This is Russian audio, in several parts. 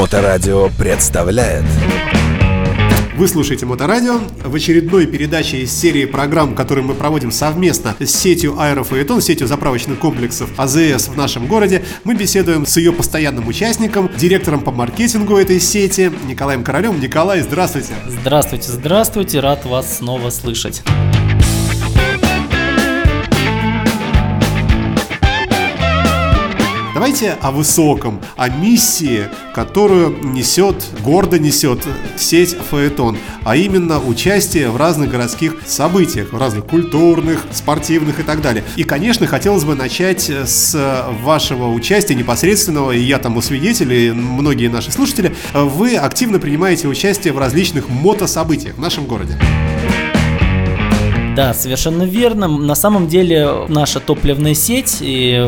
Моторадио представляет Вы слушаете Моторадио в очередной передаче из серии программ, которые мы проводим совместно с сетью Аэрофаэтон, сетью заправочных комплексов АЗС в нашем городе. Мы беседуем с ее постоянным участником, директором по маркетингу этой сети Николаем Королем. Николай, здравствуйте. Здравствуйте, здравствуйте, рад вас снова слышать. Давайте о высоком, о миссии, которую несет, гордо несет сеть Фаэтон, а именно участие в разных городских событиях, в разных культурных, спортивных и так далее. И, конечно, хотелось бы начать с вашего участия непосредственного, и я тому свидетель, и многие наши слушатели. Вы активно принимаете участие в различных мотособытиях в нашем городе. Да, совершенно верно. На самом деле наша топливная сеть, и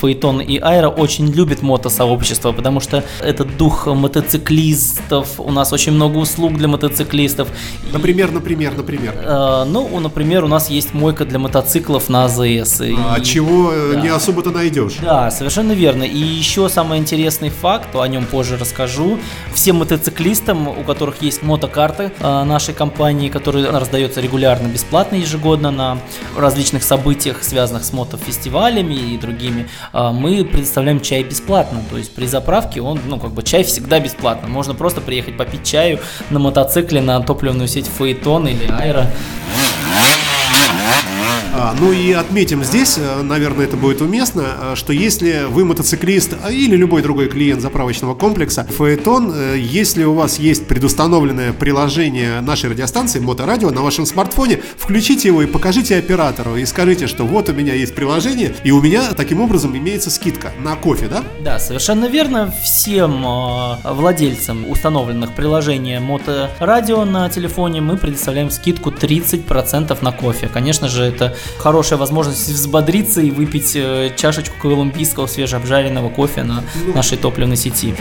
Фейтон и Айра очень любят мотосообщество, потому что это дух мотоциклистов, у нас очень много услуг для мотоциклистов. Например, например, например? Э, ну, например, у нас есть мойка для мотоциклов на АЗС. А и, чего э, да. не особо-то найдешь. Да, совершенно верно. И еще самый интересный факт, о нем позже расскажу. Всем мотоциклистам, у которых есть мотокарты э, нашей компании, которые раздается регулярно бесплатно ежегодно на различных событиях, связанных с мотофестивалями и другими, а, мы предоставляем чай бесплатно. То есть при заправке он, ну, как бы чай всегда бесплатно. Можно просто приехать попить чаю на мотоцикле на топливную сеть Фаэтон или Айра. Ну и отметим здесь, э, наверное, это будет уместно, э, что если вы мотоциклист а, или любой другой клиент заправочного комплекса Фаэтон, э, если у вас есть предустановленное приложение нашей радиостанции Моторадио на вашем смартфоне, включите его и покажите оператору и скажите, что вот у меня есть приложение, и у меня таким образом имеется скидка на кофе, да? Да, совершенно верно. Всем владельцам установленных приложений Моторадио на телефоне мы предоставляем скидку 30% на кофе. Конечно же, это хорошая возможность взбодриться и выпить э, чашечку колумбийского свежеобжаренного кофе на нашей топливной сети.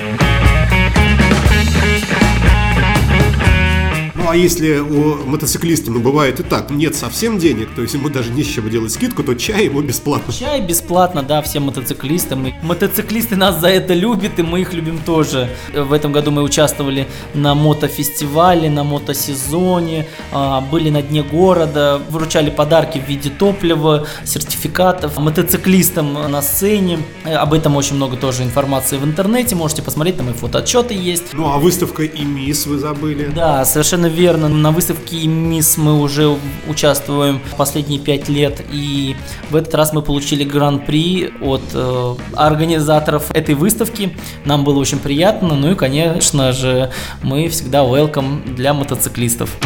Ну а если у мотоциклиста, ну бывает и так, нет совсем денег, то есть ему даже не с чего делать скидку, то чай ему бесплатно. Чай бесплатно, да, всем мотоциклистам. И мотоциклисты нас за это любят, и мы их любим тоже. В этом году мы участвовали на мотофестивале, на мотосезоне, а, были на дне города, вручали подарки в виде топлива, сертификатов мотоциклистам на сцене. Об этом очень много тоже информации в интернете, можете посмотреть, там и фотоотчеты есть. Ну а выставка и МИС вы забыли. Да, совершенно верно. На выставке МИС мы уже участвуем последние пять лет, и в этот раз мы получили гран-при от э, организаторов этой выставки. Нам было очень приятно, ну и, конечно же, мы всегда welcome для мотоциклистов.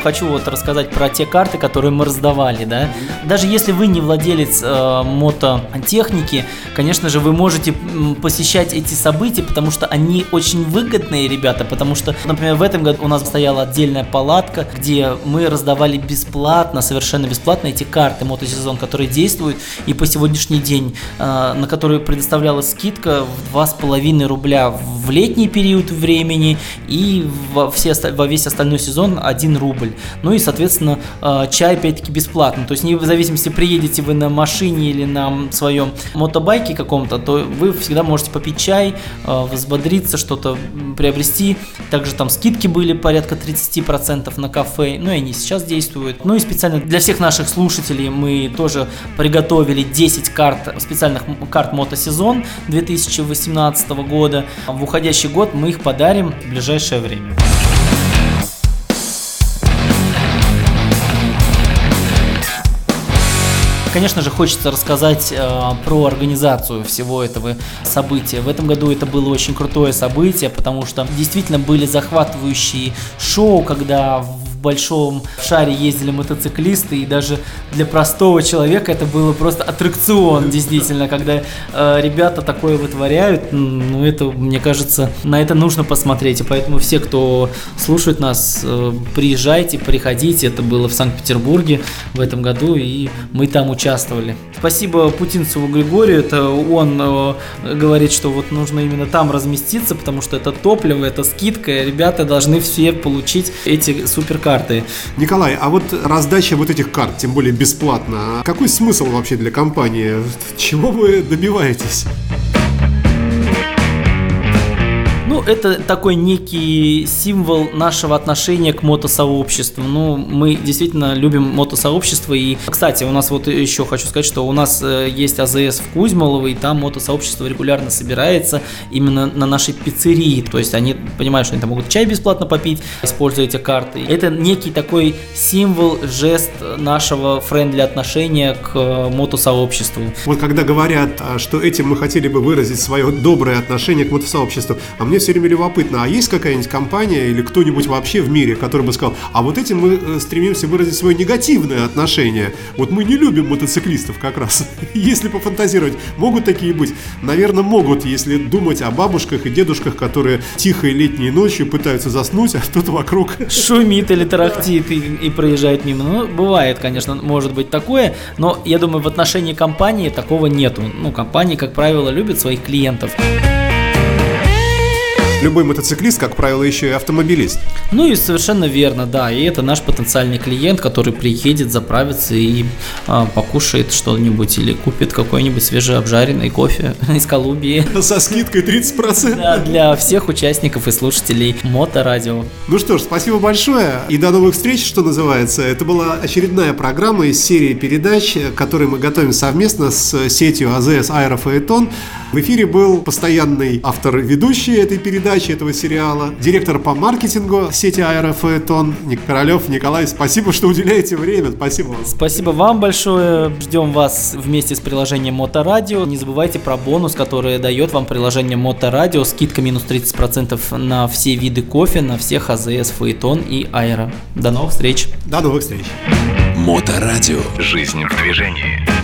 Хочу вот рассказать про те карты, которые мы раздавали, да. Даже если вы не владелец э, мототехники, конечно же, вы можете посещать эти события, потому что они очень выгодные, ребята, потому что, например, в этом году у нас стояла отдельная палатка, где мы раздавали бесплатно, совершенно бесплатно эти карты мотосезон, которые действуют, и по сегодняшний день, э, на которые предоставлялась скидка в 2,5 рубля в летний период времени и во, все, во весь остальной сезон 1 рубль рубль. Ну и, соответственно, э, чай опять-таки бесплатно. То есть не в зависимости, приедете вы на машине или на своем мотобайке каком-то, то вы всегда можете попить чай, э, взбодриться, что-то приобрести. Также там скидки были порядка 30% на кафе, ну и они сейчас действуют. Ну и специально для всех наших слушателей мы тоже приготовили 10 карт, специальных карт мотосезон 2018 года. В уходящий год мы их подарим в ближайшее время. Конечно же, хочется рассказать э, про организацию всего этого события. В этом году это было очень крутое событие, потому что действительно были захватывающие шоу, когда большом шаре ездили мотоциклисты, и даже для простого человека это было просто аттракцион, действительно, когда э, ребята такое вытворяют, ну это, мне кажется, на это нужно посмотреть, и поэтому все, кто слушает нас, э, приезжайте, приходите, это было в Санкт-Петербурге в этом году, и мы там участвовали. Спасибо Путинцеву Григорию, это он э, говорит, что вот нужно именно там разместиться, потому что это топливо, это скидка, ребята должны все получить эти суперкарты карты. Николай, а вот раздача вот этих карт, тем более бесплатно, какой смысл вообще для компании? Чего вы добиваетесь? Это такой некий символ нашего отношения к мотосообществу. Ну, мы действительно любим мотосообщество. И, кстати, у нас вот еще хочу сказать, что у нас э, есть АЗС в Кузьмолово, и там мотосообщество регулярно собирается именно на нашей пиццерии. То есть они понимают, что они там могут чай бесплатно попить, используя эти карты. Это некий такой символ, жест нашего френдли отношения к э, мотосообществу. Вот когда говорят, а, что этим мы хотели бы выразить свое доброе отношение к мотосообществу, а мне все время любопытно, а есть какая-нибудь компания или кто-нибудь вообще в мире, который бы сказал, а вот этим мы э, стремимся выразить свое негативное отношение. Вот мы не любим мотоциклистов как раз. Если пофантазировать, могут такие быть? Наверное, могут, если думать о бабушках и дедушках, которые тихой летней ночью пытаются заснуть, а тут вокруг... Шумит или тарахтит и, и проезжает мимо. Ну, бывает, конечно, может быть такое, но я думаю, в отношении компании такого нету. Ну, компании, как правило, любят своих клиентов. Любой мотоциклист, как правило, еще и автомобилист. Ну и совершенно верно, да. И это наш потенциальный клиент, который приедет, заправится и а, покушает что-нибудь или купит какой-нибудь свежеобжаренный кофе из Колумбии. Со скидкой 30%. Да, для всех участников и слушателей Моторадио. Ну что ж, спасибо большое и до новых встреч, что называется. Это была очередная программа из серии передач, которые мы готовим совместно с сетью АЗС Аэрофаэтон. В эфире был постоянный автор-ведущий этой передачи, этого сериала, директор по маркетингу сети Аэрофаэтон Ник Королев. Николай, спасибо, что уделяете время. Спасибо вам. Спасибо вам большое. Ждем вас вместе с приложением Моторадио. Не забывайте про бонус, который дает вам приложение Моторадио. Скидка минус 30% на все виды кофе, на всех АЗС, Фаэтон и Аэро. До новых встреч. До новых встреч. Моторадио. Жизнь в движении.